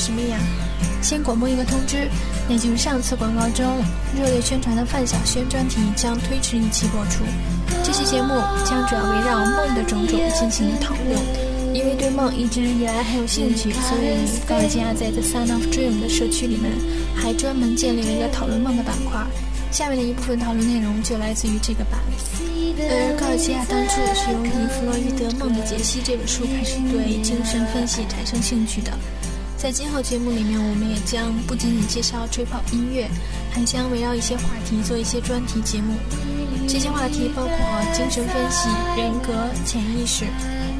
什么呀，先广播一个通知，那就是上次广告中热烈宣传的范晓萱专题将推迟一期播出。这期节目将主要围绕梦的种种进行讨论。因为对梦一直以来很有兴趣，所以高尔基亚在 The Sun of Dream 的社区里面还专门建立了一个讨论梦的板块。下面的一部分讨论内容就来自于这个版。而高尔基亚当初是由以弗洛伊德《梦的解析》这本书开始对精神分析产生兴趣的。在今后节目里面，我们也将不仅仅介绍吹泡音乐，还将围绕一些话题做一些专题节目。这些话题包括精神分析、人格、潜意识、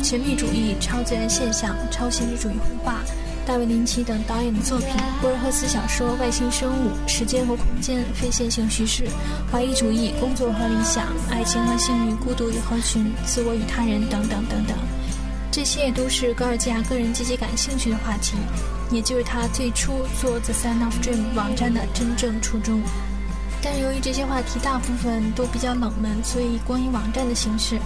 神秘主义、超自然现象、超现实主义绘画。大卫林奇等导演的作品，博尔赫斯小说《外星生物》、时间和空间、非线性叙事、怀疑主义、工作和理想、爱情和性欲、孤独与合群、自我与他人等等等等，这些也都是高尔基亚个人积极感兴趣的话题，也就是他最初做 The Sun of Dream 网站的真正初衷。但由于这些话题大部分都比较冷门，所以光以网站的形式。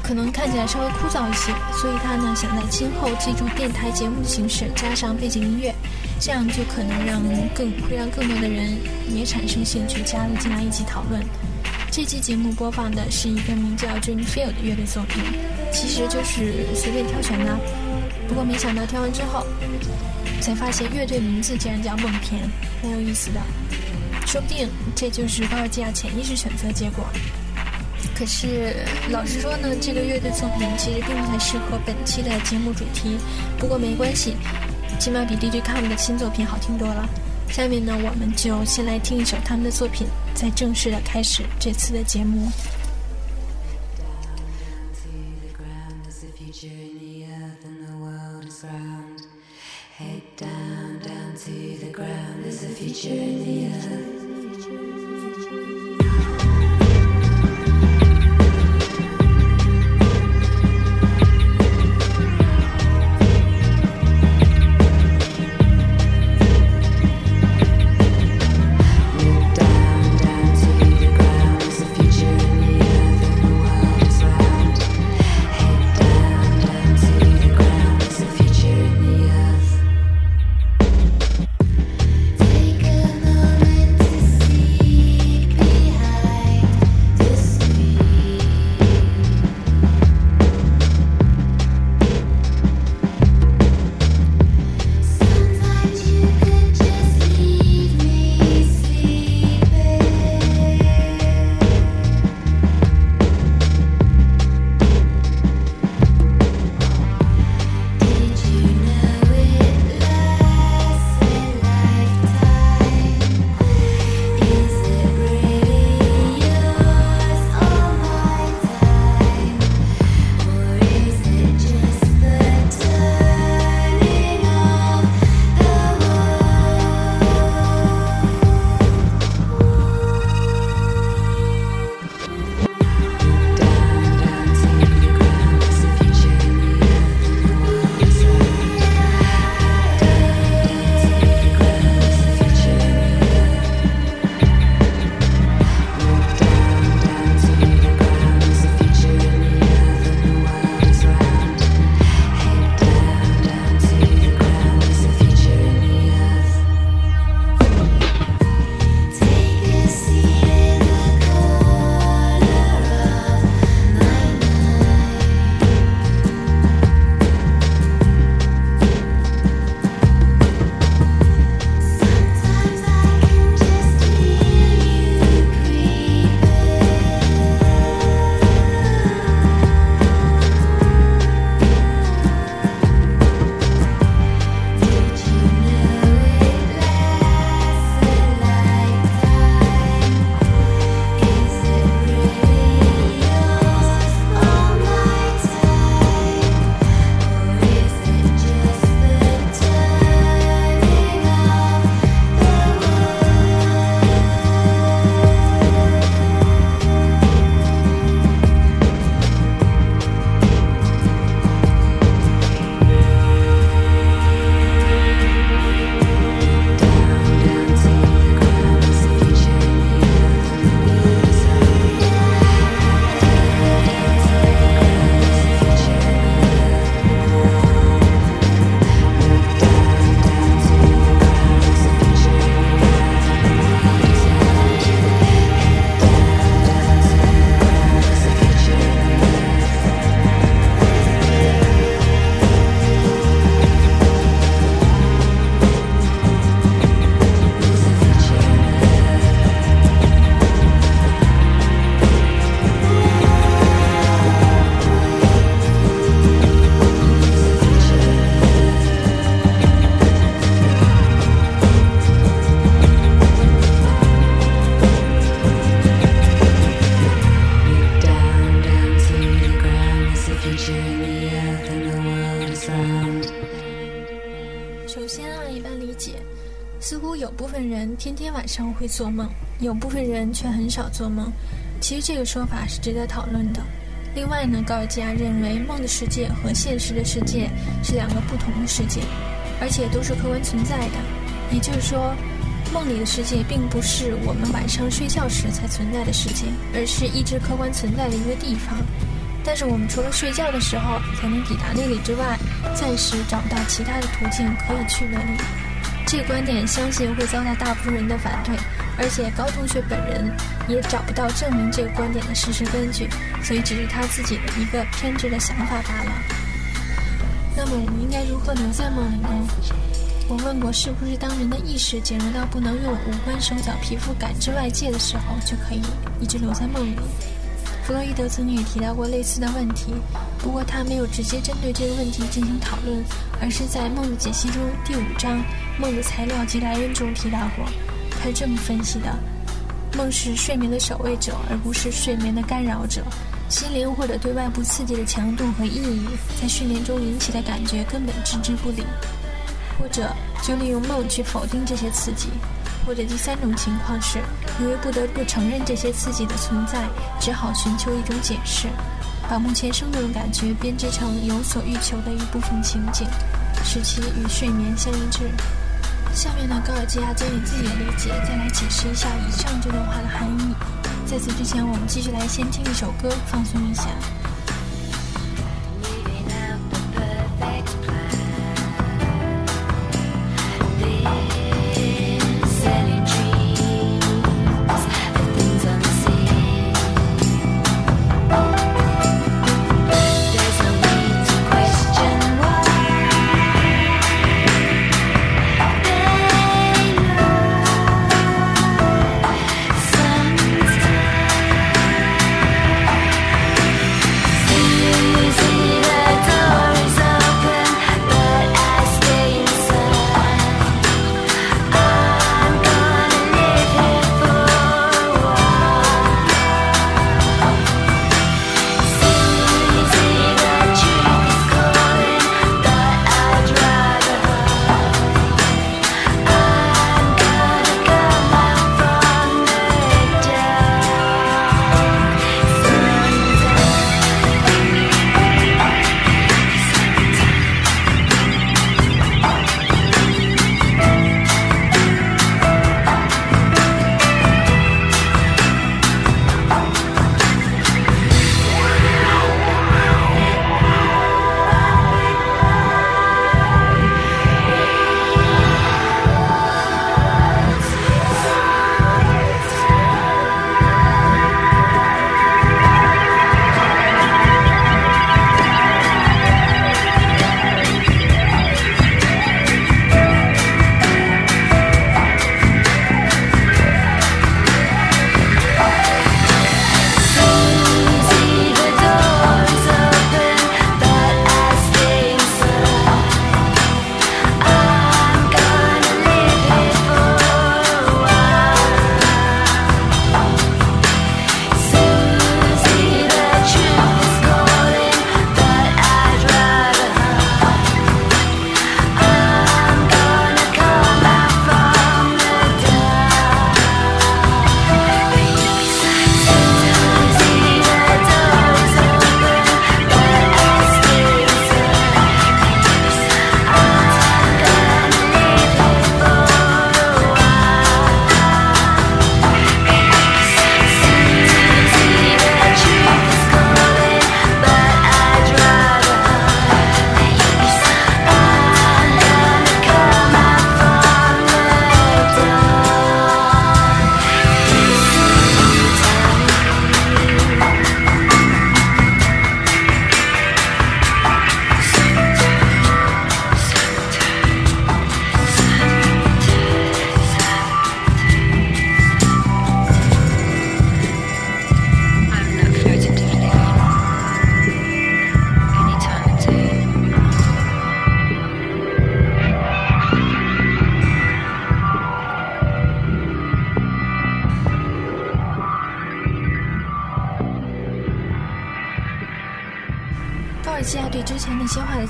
可能看起来稍微枯燥一些，所以他呢想在今后借助电台节目的形式，加上背景音乐，这样就可能让更会让更多的人也产生兴趣，加入进来一起讨论。这期节目播放的是一个名叫 Dreamfield 的乐队作品，其实就是随便挑选的。不过没想到挑完之后，才发现乐队名字竟然叫梦田，蛮有意思的。说不定这就是高尔基亚潜意识选择结果。可是，老实说呢，这个乐队作品其实并不太适合本期的节目主题。不过没关系，起码比 DJ Come 的新作品好听多了。下面呢，我们就先来听一首他们的作品，再正式的开始这次的节目。做梦，有部分人却很少做梦。其实这个说法是值得讨论的。另外呢，高尔基亚认为梦的世界和现实的世界是两个不同的世界，而且都是客观存在的。也就是说，梦里的世界并不是我们晚上睡觉时才存在的世界，而是一直客观存在的一个地方。但是我们除了睡觉的时候才能抵达那里之外，暂时找不到其他的途径可以去那里。这个观点相信会遭到大部分人的反对，而且高同学本人也找不到证明这个观点的事实根据，所以只是他自己的一个偏执的想法罢了。那么我们应该如何留在梦里呢？我问过，是不是当人的意识减弱到不能用五官、手脚、皮肤感知外界的时候，就可以一直留在梦里？弗洛伊德曾经也提到过类似的问题，不过他没有直接针对这个问题进行讨论，而是在《梦的解析》中第五章《梦的材料及来源》中提到过。他是这么分析的：梦是睡眠的守卫者，而不是睡眠的干扰者。心灵或者对外部刺激的强度和意义，在睡眠中引起的感觉根本置之不理，或者就利用梦去否定这些刺激。或者第三种情况是，由于不得不承认这些刺激的存在，只好寻求一种解释，把目前生动的感觉编织成有所欲求的一部分情景，使其与睡眠相一致。下面呢，高尔基亚将以自己的理解再来解释一下以上这段话的含义。在此之前，我们继续来先听一首歌，放松一下。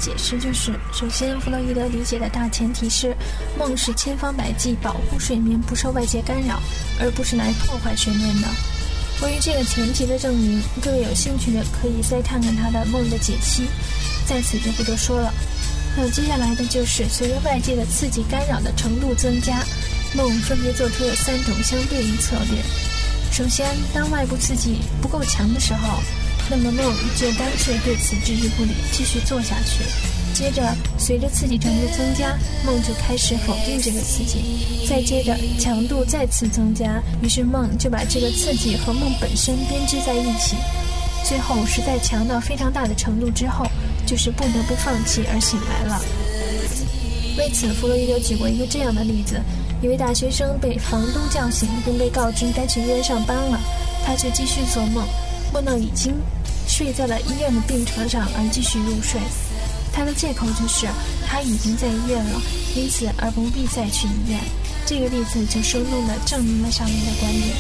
解释就是：首先，弗洛伊德理解的大前提是，梦是千方百计保护睡眠不受外界干扰，而不是来破坏睡眠的。关于这个前提的证明，各位有兴趣的可以再看看他的梦的解析，在此就不多说了。那接下来的就是，随着外界的刺激干扰的程度增加，梦分别做出了三种相对应策略。首先，当外部刺激不够强的时候。那么梦就干脆对此置之不理，继续做下去。接着，随着刺激程度增加，梦就开始否定这个刺激。再接着，强度再次增加，于是梦就把这个刺激和梦本身编织在一起。最后，实在强到非常大的程度之后，就是不得不放弃而醒来了。为此，弗洛伊德举过一个这样的例子：一位大学生被房东叫醒，并被告知该去医院上班了，他却继续做梦，梦到已经。睡在了医院的病床上而继续入睡，他的借口就是他已经在医院了，因此而不必再去医院。这个例子就生动地证明了上面的观点。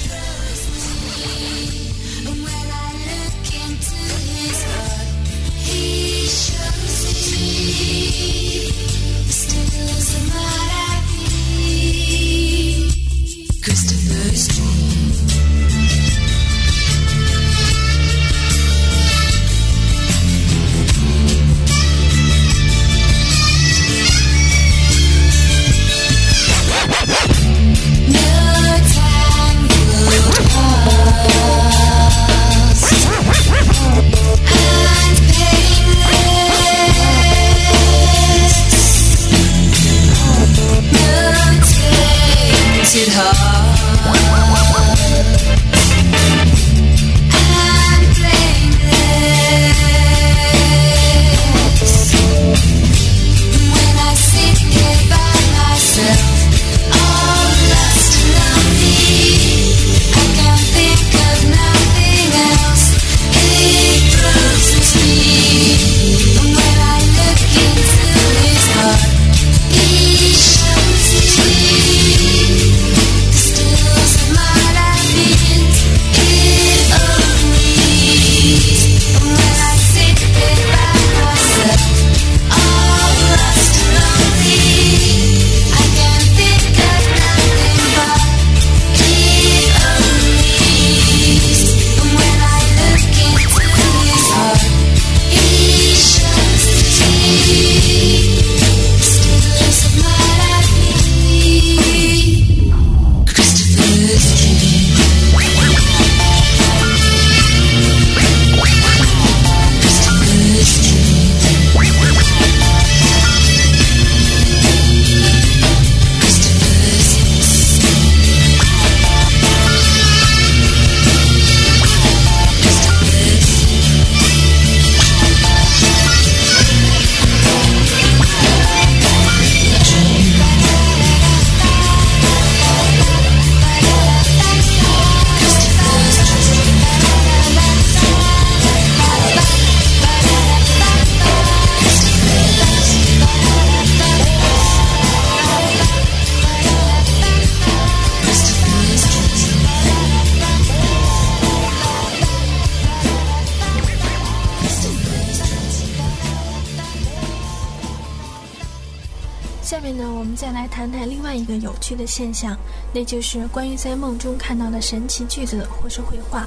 下面呢，我们再来谈谈另外一个有趣的现象，那就是关于在梦中看到的神奇句子或是绘画。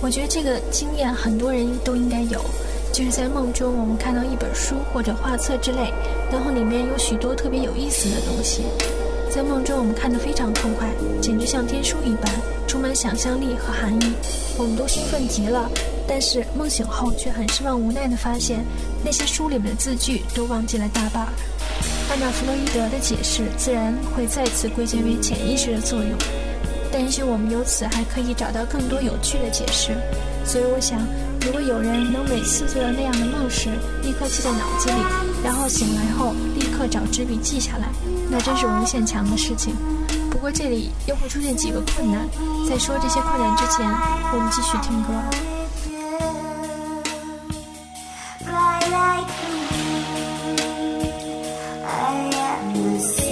我觉得这个经验很多人都应该有，就是在梦中我们看到一本书或者画册之类，然后里面有许多特别有意思的东西。在梦中我们看得非常痛快，简直像天书一般，充满想象力和含义，我们都兴奋极了。但是梦醒后却很失望无奈地发现，那些书里面的字句都忘记了大半。按照弗洛伊德的解释，自然会再次归结为潜意识的作用，但也许我们由此还可以找到更多有趣的解释。所以我想，如果有人能每次做到那样的梦时，立刻记在脑子里，然后醒来后立刻找纸笔记下来，那真是无限强的事情。不过这里又会出现几个困难，在说这些困难之前，我们继续听歌。更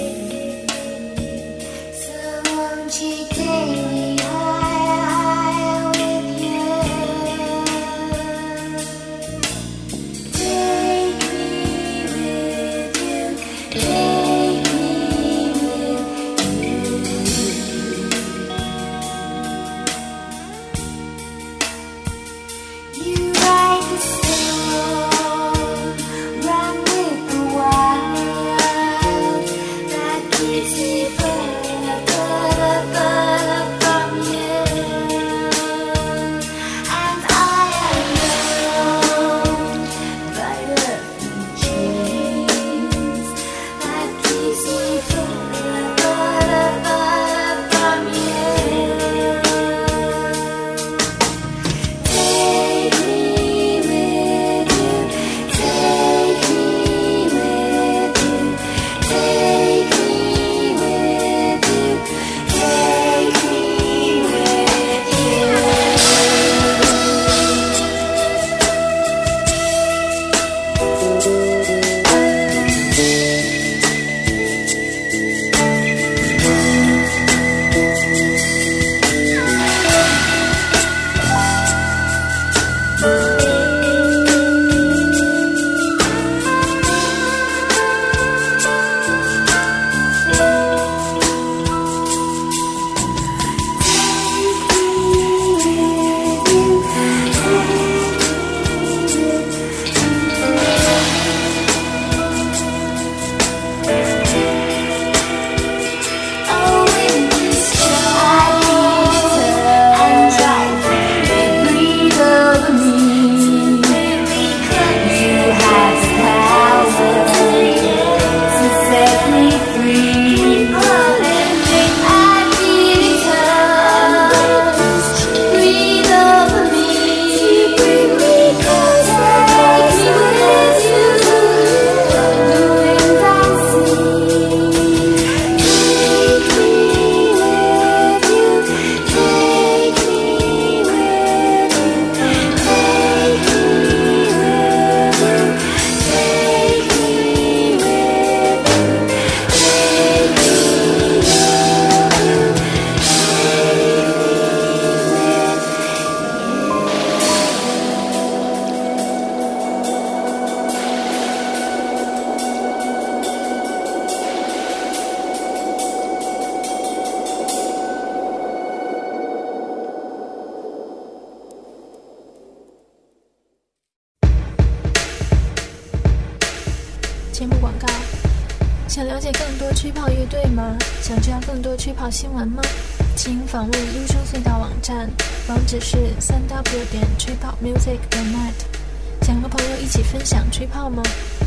泡吗？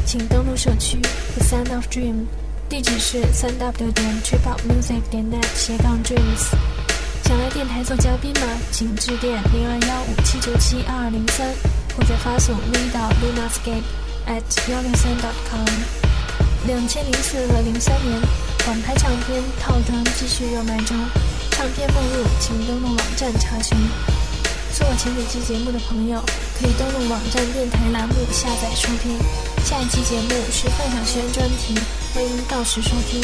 请登录社区 The Sound of Dream，地址是三 w 点 Trip Up Music 点 net 斜杠 dreams。想来电台做嘉宾吗？请致电零二幺五七九七二二零三，或者发送 v 到 lunascape at 幺六三 dot com。两千零四和零三年网拍唱片套装继续热卖中。唱片目录，请登录网站查询。做前几期节目的朋友，可以登录网站电台栏目下载收听。下一期节目是范晓萱专题，欢迎到时收听。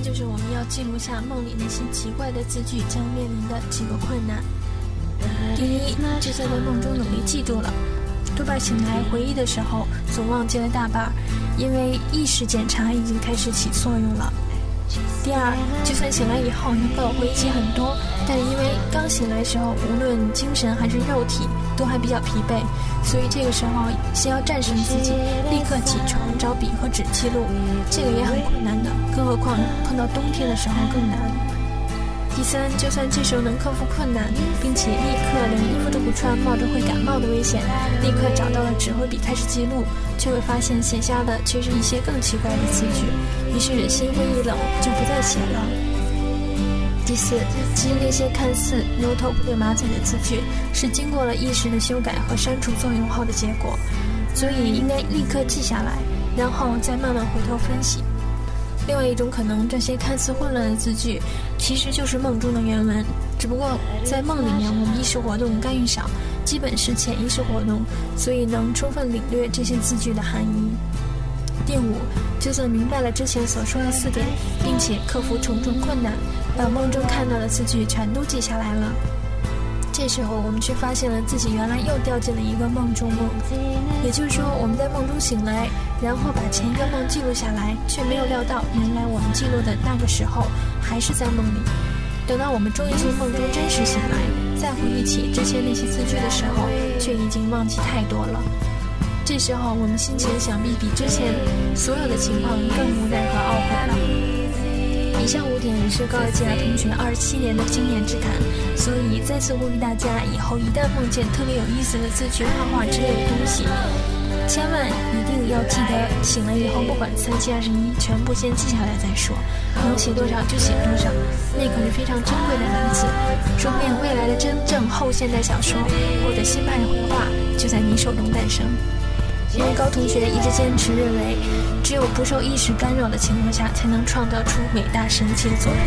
就是我们要记录下梦里那些奇怪的字句将面临的几个困难。第一，就算在梦中努力记住了，多半醒来回忆的时候总忘记了大半，因为意识检查已经开始起作用了。第二，就算醒来以后能够回忆起很多，但因为刚醒来时候无论精神还是肉体都还比较疲惫，所以这个时候先要战胜自己，立刻起床找笔和纸记录，这个也很困难，更何况碰到冬天的时候更难。第三，就算这时候能克服困难，并且立刻连衣服都不穿，冒着会感冒的危险，立刻找到了纸和笔开始记录，却会发现写下的却是一些更奇怪的字句，于是心灰意冷，就不再写了。第四，其实那些看似牛头不对马嘴的字句，是经过了意识的修改和删除作用后的结果，所以应该立刻记下来，然后再慢慢回头分析。另外一种可能，这些看似混乱的字句，其实就是梦中的原文，只不过在梦里面我们意识活动干预少，基本是潜意识活动，所以能充分领略这些字句的含义。第五，就算明白了之前所说的四点，并且克服重重困难，把梦中看到的字句全都记下来了。这时候，我们却发现了自己原来又掉进了一个梦中梦，也就是说，我们在梦中醒来，然后把前一个梦记录下来，却没有料到，原来我们记录的那个时候还是在梦里。等到我们终于从梦中真实醒来，再回忆起之前那些字句的时候，却已经忘记太多了。这时候，我们心情想必比之前所有的情况更无奈和懊悔了。以上五点是高尔基亚同学二十七年的经验之谈，所以再次呼吁大家，以后一旦梦见特别有意思的字句、画画之类的东西，千万一定要记得，醒了以后不管三七二十一，全部先记下来再说，能写多少就写多少，那可是非常珍贵的文字，说不定未来的真正后现代小说或者新派绘画就在你手中诞生。因为高同学一直坚持认为，只有不受意识干扰的情况下，才能创造出伟大神奇的作品。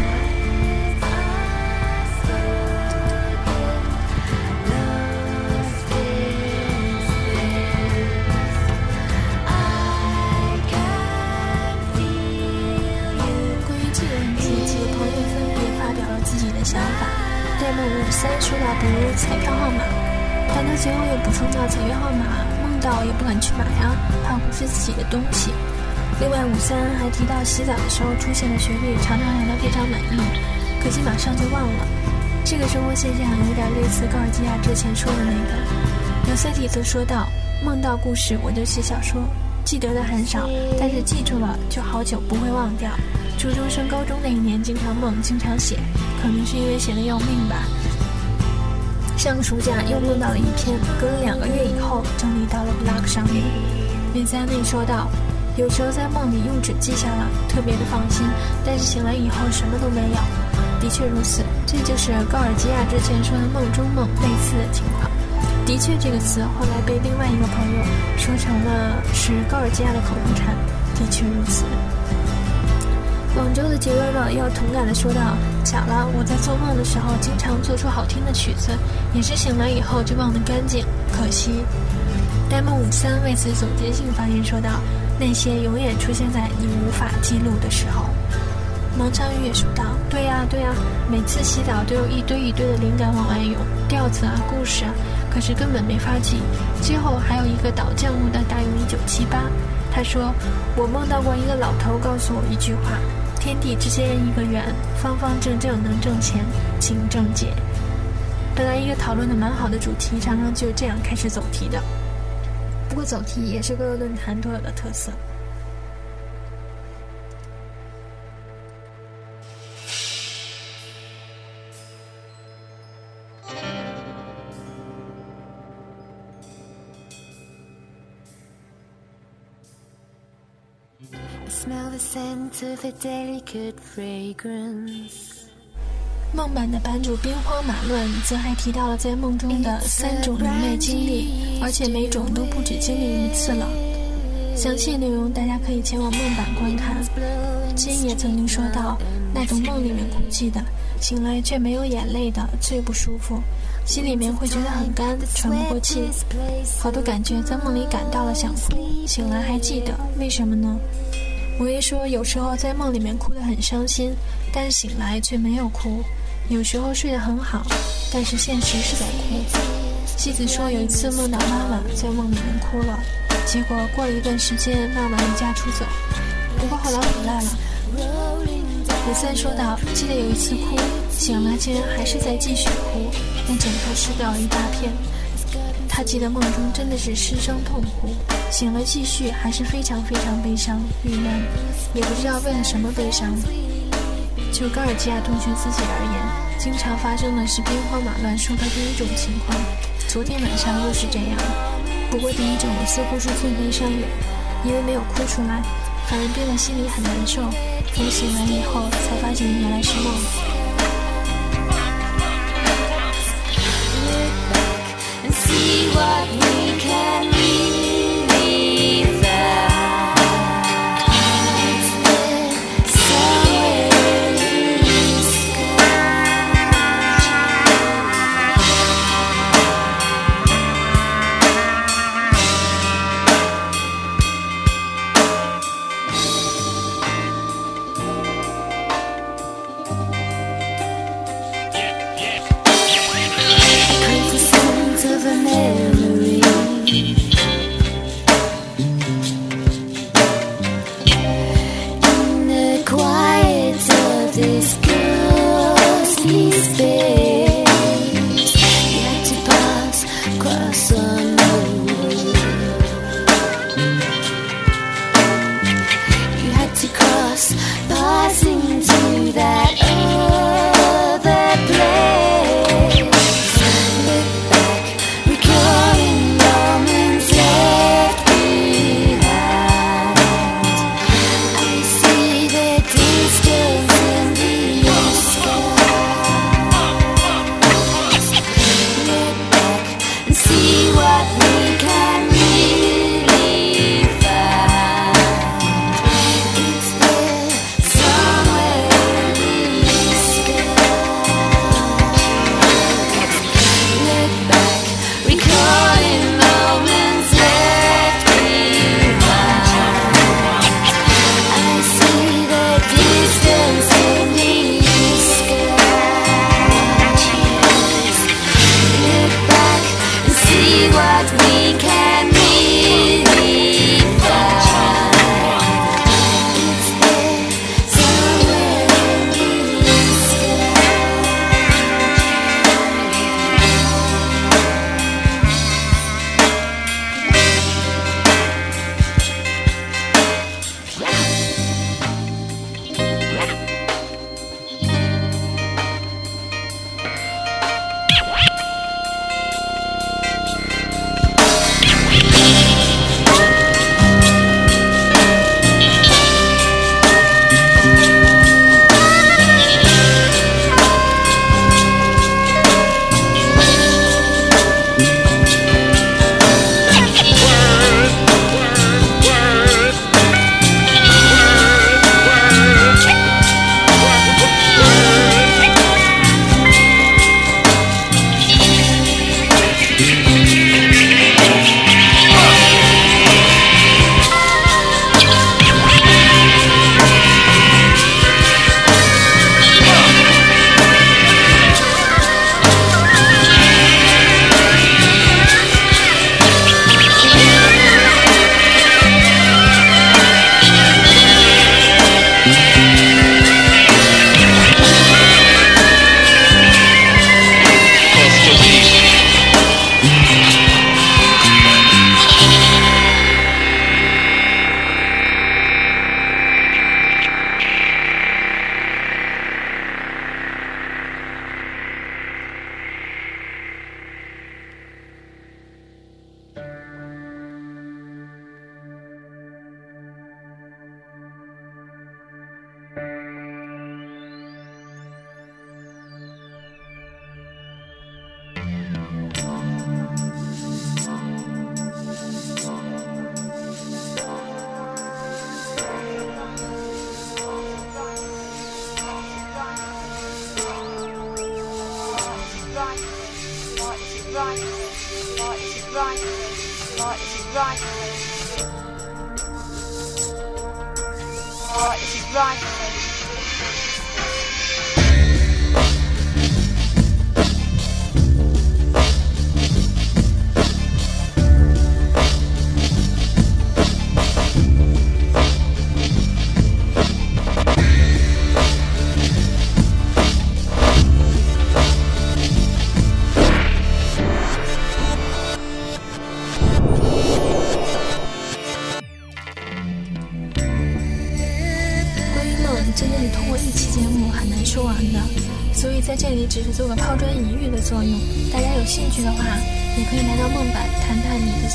关于这个问题，几个朋友分别发表了自己的想法。戴梦五三说到不如彩票号码，但他随后又补充到彩票号码。到也不敢去买啊，怕不是自己的东西。另外，五三还提到洗澡的时候出现的旋律，常常让他非常满意，可惜马上就忘了。这个生活现象有点类似高尔基亚之前说的那个。尤塞蒂则说道：“梦到故事我就写小说，记得的很少，但是记住了就好久不会忘掉。初中升高中那一年，经常梦，经常写，可能是因为写的要命吧。”上个暑假又梦到了一篇，隔了两个月以后整理到了 blog 上面。米塞内说道：“有时候在梦里用纸记下了，特别的放心，但是醒来以后什么都没有。”的确如此，这就是高尔基亚之前说的梦中梦类似的情况。的确，这个词后来被另外一个朋友说成了是高尔基亚的口头禅。的确如此。广州的杰瑞乐要同感的说道：“巧了，我在做梦的时候经常做出好听的曲子，也是醒来以后就忘得干净，可惜。”呆梦五三为此总结性发言说道：“那些永远出现在你无法记录的时候。王昌玉也说道：“对呀，对呀，每次洗澡都有一堆一堆的灵感往外涌，调子啊，故事啊，可是根本没法记。最后还有一个倒浆糊的大用一九七八，他说：我梦到过一个老头告诉我一句话：天地之间一个圆，方方正正能挣钱，请正解。本来一个讨论的蛮好的主题，常常就这样开始走题的。不过走题也是各个论坛都有的特色。”梦版的版主兵荒马乱，则还提到了在梦中的三种灵魅经历，而且每种都不止经历一次了。详细内容大家可以前往梦版观看。金也曾经说到，那种梦里面哭泣的，醒来却没有眼泪的最不舒服，心里面会觉得很干，喘不过气，好多感觉在梦里感到了想哭，醒来还记得，为什么呢？我也说，有时候在梦里面哭得很伤心，但醒来却没有哭；有时候睡得很好，但是现实是在哭。妻子说，有一次梦到妈妈在梦里面哭了，结果过了一段时间，妈妈离家出走，不过后来回来了。李三说道：“记得有一次哭，醒来竟然还是在继续哭，连枕头湿掉了一大片。”他记得梦中真的是失声痛哭，醒了继续还是非常非常悲伤郁闷，也不知道为了什么悲伤。就高尔基亚同学自己而言，经常发生的是兵荒马乱说的第一种情况。昨天晚上又是这样，不过第一种似乎是最悲伤的，因为没有哭出来，反而憋得心里很难受。等醒来以后，才发现原来是梦。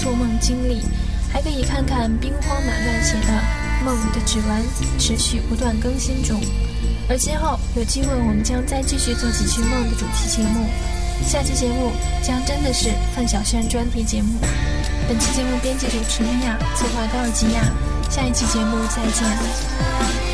做梦经历，还可以看看兵荒马乱写的《梦的指纹》，持续不断更新中。而今后有机会，我们将再继续做几期梦的主题节目，下期节目将真的是范晓萱专题节目。本期节目编辑主持米娅，策划高尔基亚，下一期节目再见。